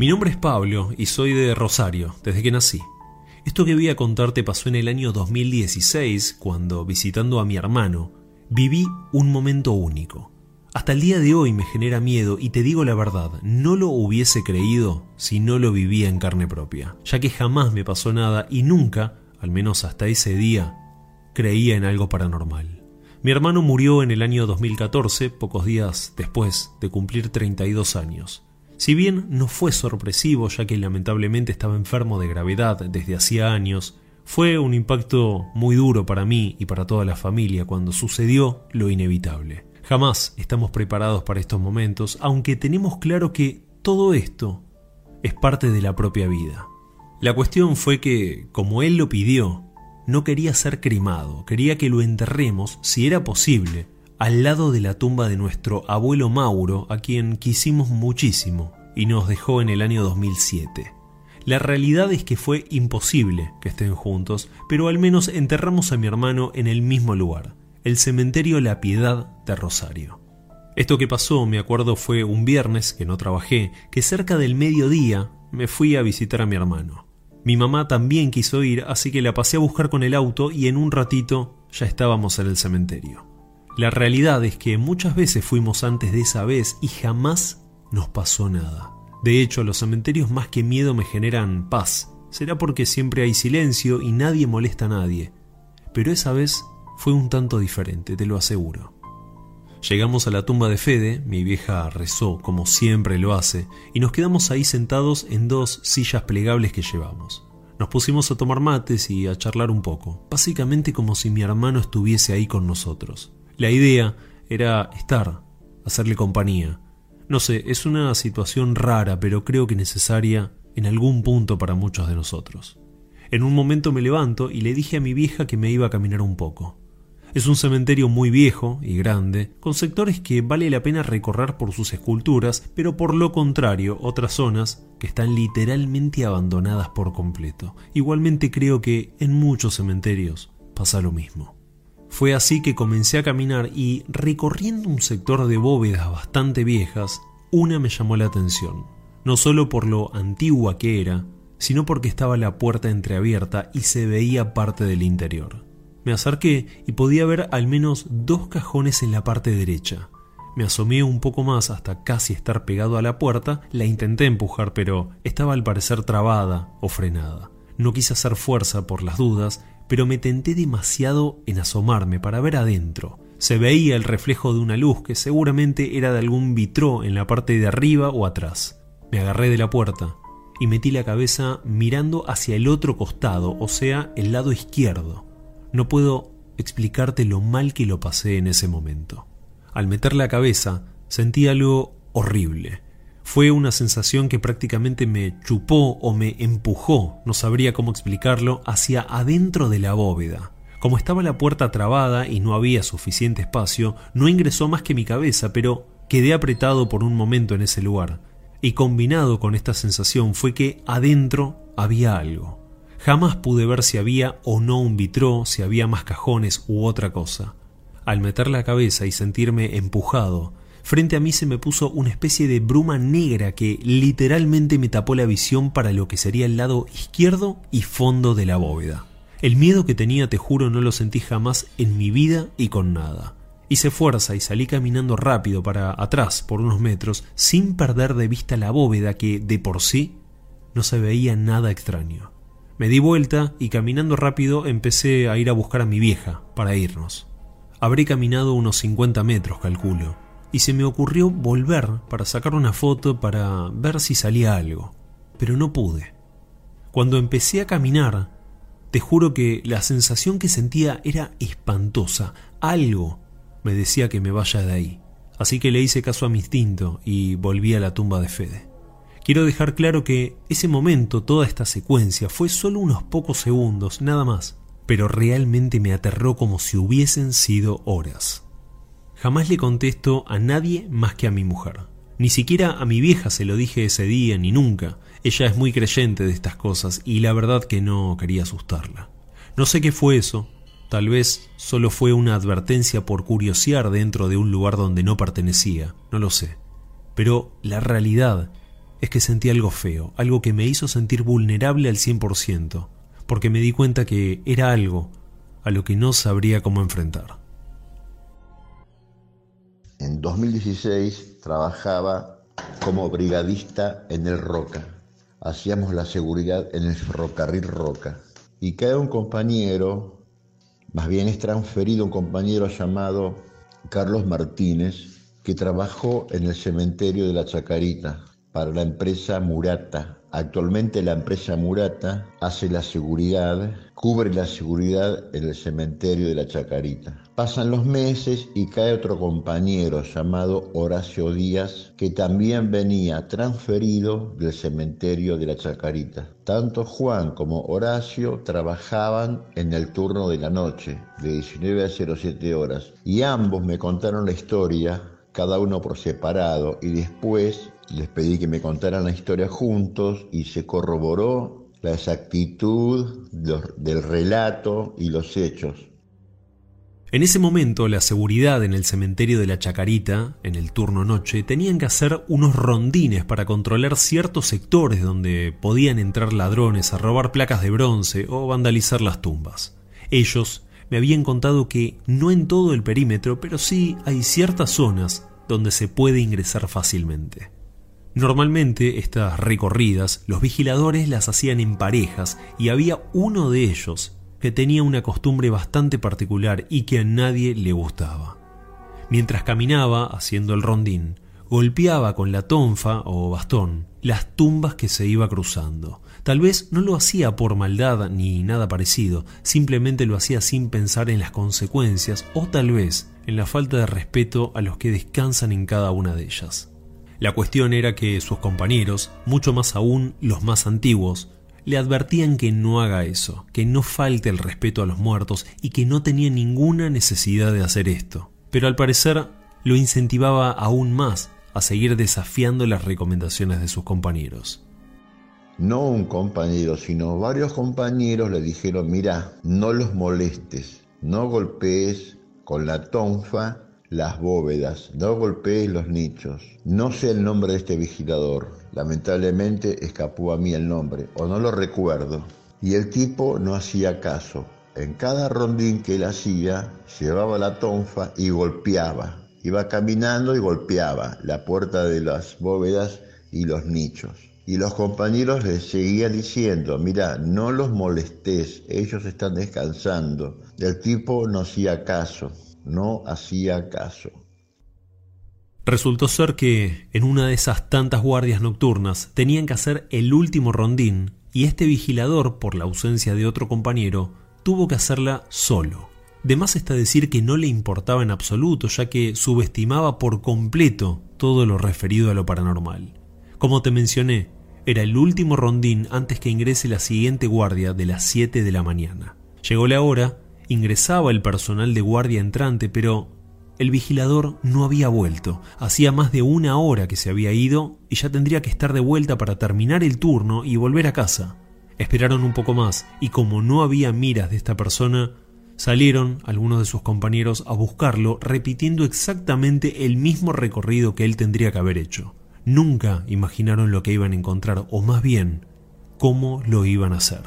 Mi nombre es Pablo y soy de Rosario, desde que nací. Esto que voy a contarte pasó en el año 2016, cuando, visitando a mi hermano, viví un momento único. Hasta el día de hoy me genera miedo y te digo la verdad, no lo hubiese creído si no lo vivía en carne propia, ya que jamás me pasó nada y nunca, al menos hasta ese día, creía en algo paranormal. Mi hermano murió en el año 2014, pocos días después de cumplir 32 años. Si bien no fue sorpresivo, ya que lamentablemente estaba enfermo de gravedad desde hacía años, fue un impacto muy duro para mí y para toda la familia cuando sucedió lo inevitable. Jamás estamos preparados para estos momentos, aunque tenemos claro que todo esto es parte de la propia vida. La cuestión fue que, como él lo pidió, no quería ser cremado, quería que lo enterremos, si era posible, al lado de la tumba de nuestro abuelo Mauro, a quien quisimos muchísimo y nos dejó en el año 2007. La realidad es que fue imposible que estén juntos, pero al menos enterramos a mi hermano en el mismo lugar el cementerio La Piedad de Rosario. Esto que pasó, me acuerdo, fue un viernes que no trabajé, que cerca del mediodía me fui a visitar a mi hermano. Mi mamá también quiso ir, así que la pasé a buscar con el auto y en un ratito ya estábamos en el cementerio. La realidad es que muchas veces fuimos antes de esa vez y jamás nos pasó nada. De hecho, los cementerios más que miedo me generan paz. Será porque siempre hay silencio y nadie molesta a nadie. Pero esa vez fue un tanto diferente, te lo aseguro. Llegamos a la tumba de Fede, mi vieja rezó como siempre lo hace, y nos quedamos ahí sentados en dos sillas plegables que llevamos. Nos pusimos a tomar mates y a charlar un poco, básicamente como si mi hermano estuviese ahí con nosotros. La idea era estar, hacerle compañía. No sé, es una situación rara, pero creo que necesaria en algún punto para muchos de nosotros. En un momento me levanto y le dije a mi vieja que me iba a caminar un poco. Es un cementerio muy viejo y grande, con sectores que vale la pena recorrer por sus esculturas, pero por lo contrario otras zonas que están literalmente abandonadas por completo. Igualmente creo que en muchos cementerios pasa lo mismo. Fue así que comencé a caminar y recorriendo un sector de bóvedas bastante viejas, una me llamó la atención, no solo por lo antigua que era, sino porque estaba la puerta entreabierta y se veía parte del interior. Me acerqué y podía ver al menos dos cajones en la parte derecha. Me asomé un poco más hasta casi estar pegado a la puerta, la intenté empujar pero estaba al parecer trabada o frenada. No quise hacer fuerza por las dudas, pero me tenté demasiado en asomarme para ver adentro. Se veía el reflejo de una luz que seguramente era de algún vitró en la parte de arriba o atrás. Me agarré de la puerta y metí la cabeza mirando hacia el otro costado, o sea, el lado izquierdo. No puedo explicarte lo mal que lo pasé en ese momento. Al meter la cabeza sentí algo horrible. Fue una sensación que prácticamente me chupó o me empujó, no sabría cómo explicarlo, hacia adentro de la bóveda. Como estaba la puerta trabada y no había suficiente espacio, no ingresó más que mi cabeza, pero quedé apretado por un momento en ese lugar. Y combinado con esta sensación fue que adentro había algo. Jamás pude ver si había o no un vitró, si había más cajones u otra cosa. Al meter la cabeza y sentirme empujado, frente a mí se me puso una especie de bruma negra que literalmente me tapó la visión para lo que sería el lado izquierdo y fondo de la bóveda. El miedo que tenía, te juro, no lo sentí jamás en mi vida y con nada. Hice fuerza y salí caminando rápido para atrás por unos metros sin perder de vista la bóveda que, de por sí, no se veía nada extraño. Me di vuelta y caminando rápido empecé a ir a buscar a mi vieja para irnos. Habré caminado unos 50 metros, calculo, y se me ocurrió volver para sacar una foto para ver si salía algo, pero no pude. Cuando empecé a caminar, te juro que la sensación que sentía era espantosa. Algo me decía que me vaya de ahí. Así que le hice caso a mi instinto y volví a la tumba de Fede. Quiero dejar claro que ese momento, toda esta secuencia, fue solo unos pocos segundos, nada más, pero realmente me aterró como si hubiesen sido horas. Jamás le contesto a nadie más que a mi mujer. Ni siquiera a mi vieja se lo dije ese día, ni nunca. Ella es muy creyente de estas cosas y la verdad que no quería asustarla. No sé qué fue eso, tal vez solo fue una advertencia por curiosear dentro de un lugar donde no pertenecía, no lo sé. Pero la realidad es que sentí algo feo, algo que me hizo sentir vulnerable al 100%, porque me di cuenta que era algo a lo que no sabría cómo enfrentar. En 2016 trabajaba como brigadista en el Roca. Hacíamos la seguridad en el ferrocarril Roca. Y cae un compañero, más bien es transferido un compañero llamado Carlos Martínez, que trabajó en el cementerio de la Chacarita para la empresa Murata. Actualmente la empresa Murata hace la seguridad, cubre la seguridad en el cementerio de la Chacarita. Pasan los meses y cae otro compañero llamado Horacio Díaz, que también venía transferido del cementerio de la Chacarita. Tanto Juan como Horacio trabajaban en el turno de la noche, de 19 a 07 horas, y ambos me contaron la historia cada uno por separado, y después les pedí que me contaran la historia juntos y se corroboró la exactitud del relato y los hechos. En ese momento, la seguridad en el cementerio de la Chacarita, en el turno noche, tenían que hacer unos rondines para controlar ciertos sectores donde podían entrar ladrones a robar placas de bronce o vandalizar las tumbas. Ellos me habían contado que no en todo el perímetro, pero sí hay ciertas zonas donde se puede ingresar fácilmente. Normalmente estas recorridas los vigiladores las hacían en parejas y había uno de ellos que tenía una costumbre bastante particular y que a nadie le gustaba. Mientras caminaba haciendo el rondín, golpeaba con la tonfa o bastón las tumbas que se iba cruzando. Tal vez no lo hacía por maldad ni nada parecido, simplemente lo hacía sin pensar en las consecuencias o tal vez en la falta de respeto a los que descansan en cada una de ellas. La cuestión era que sus compañeros, mucho más aún los más antiguos, le advertían que no haga eso, que no falte el respeto a los muertos y que no tenía ninguna necesidad de hacer esto. Pero al parecer lo incentivaba aún más a seguir desafiando las recomendaciones de sus compañeros. No un compañero, sino varios compañeros le dijeron, mira, no los molestes, no golpees con la tonfa las bóvedas, no golpees los nichos. No sé el nombre de este vigilador, lamentablemente escapó a mí el nombre, o no lo recuerdo. Y el tipo no hacía caso. En cada rondín que él hacía, llevaba la tonfa y golpeaba. Iba caminando y golpeaba la puerta de las bóvedas y los nichos. Y los compañeros le seguían diciendo, mira, no los molestes, ellos están descansando. El tipo no hacía caso no hacía caso. Resultó ser que, en una de esas tantas guardias nocturnas, tenían que hacer el último rondín y este vigilador, por la ausencia de otro compañero, tuvo que hacerla solo. De más está decir que no le importaba en absoluto, ya que subestimaba por completo todo lo referido a lo paranormal. Como te mencioné, era el último rondín antes que ingrese la siguiente guardia de las 7 de la mañana. Llegó la hora ingresaba el personal de guardia entrante, pero el vigilador no había vuelto. Hacía más de una hora que se había ido y ya tendría que estar de vuelta para terminar el turno y volver a casa. Esperaron un poco más y como no había miras de esta persona, salieron algunos de sus compañeros a buscarlo repitiendo exactamente el mismo recorrido que él tendría que haber hecho. Nunca imaginaron lo que iban a encontrar o más bien cómo lo iban a hacer.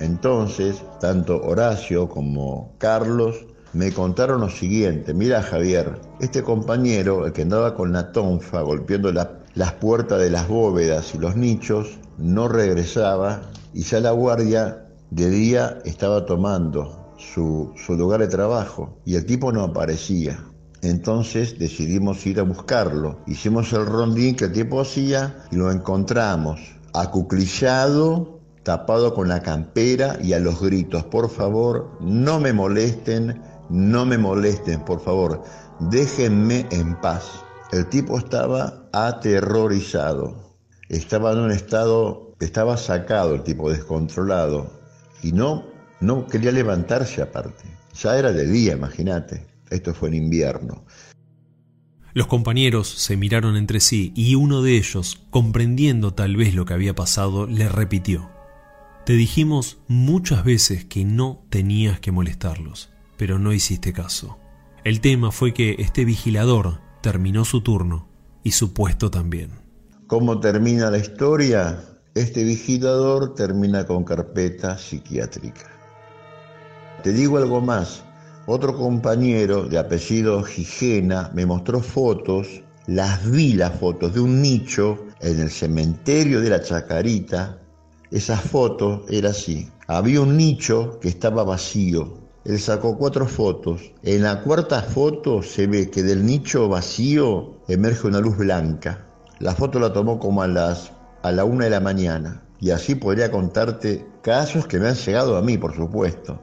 Entonces, tanto Horacio como Carlos me contaron lo siguiente, mira Javier, este compañero, el que andaba con la tonfa golpeando las puertas de las bóvedas y los nichos, no regresaba y ya la guardia de día estaba tomando su, su lugar de trabajo y el tipo no aparecía. Entonces decidimos ir a buscarlo. Hicimos el rondín que el tipo hacía y lo encontramos acuclillado tapado con la campera y a los gritos, por favor, no me molesten, no me molesten, por favor, déjenme en paz. El tipo estaba aterrorizado, estaba en un estado, estaba sacado el tipo, descontrolado, y no, no quería levantarse aparte. Ya era de día, imagínate, esto fue en invierno. Los compañeros se miraron entre sí y uno de ellos, comprendiendo tal vez lo que había pasado, le repitió. Te dijimos muchas veces que no tenías que molestarlos, pero no hiciste caso. El tema fue que este vigilador terminó su turno y su puesto también. ¿Cómo termina la historia? Este vigitador termina con carpeta psiquiátrica. Te digo algo más. Otro compañero de apellido Gigena me mostró fotos, las vi las fotos de un nicho en el cementerio de la Chacarita. Esa foto era así. Había un nicho que estaba vacío. Él sacó cuatro fotos. En la cuarta foto se ve que del nicho vacío emerge una luz blanca. La foto la tomó como a las a la una de la mañana. Y así podría contarte casos que me han llegado a mí, por supuesto.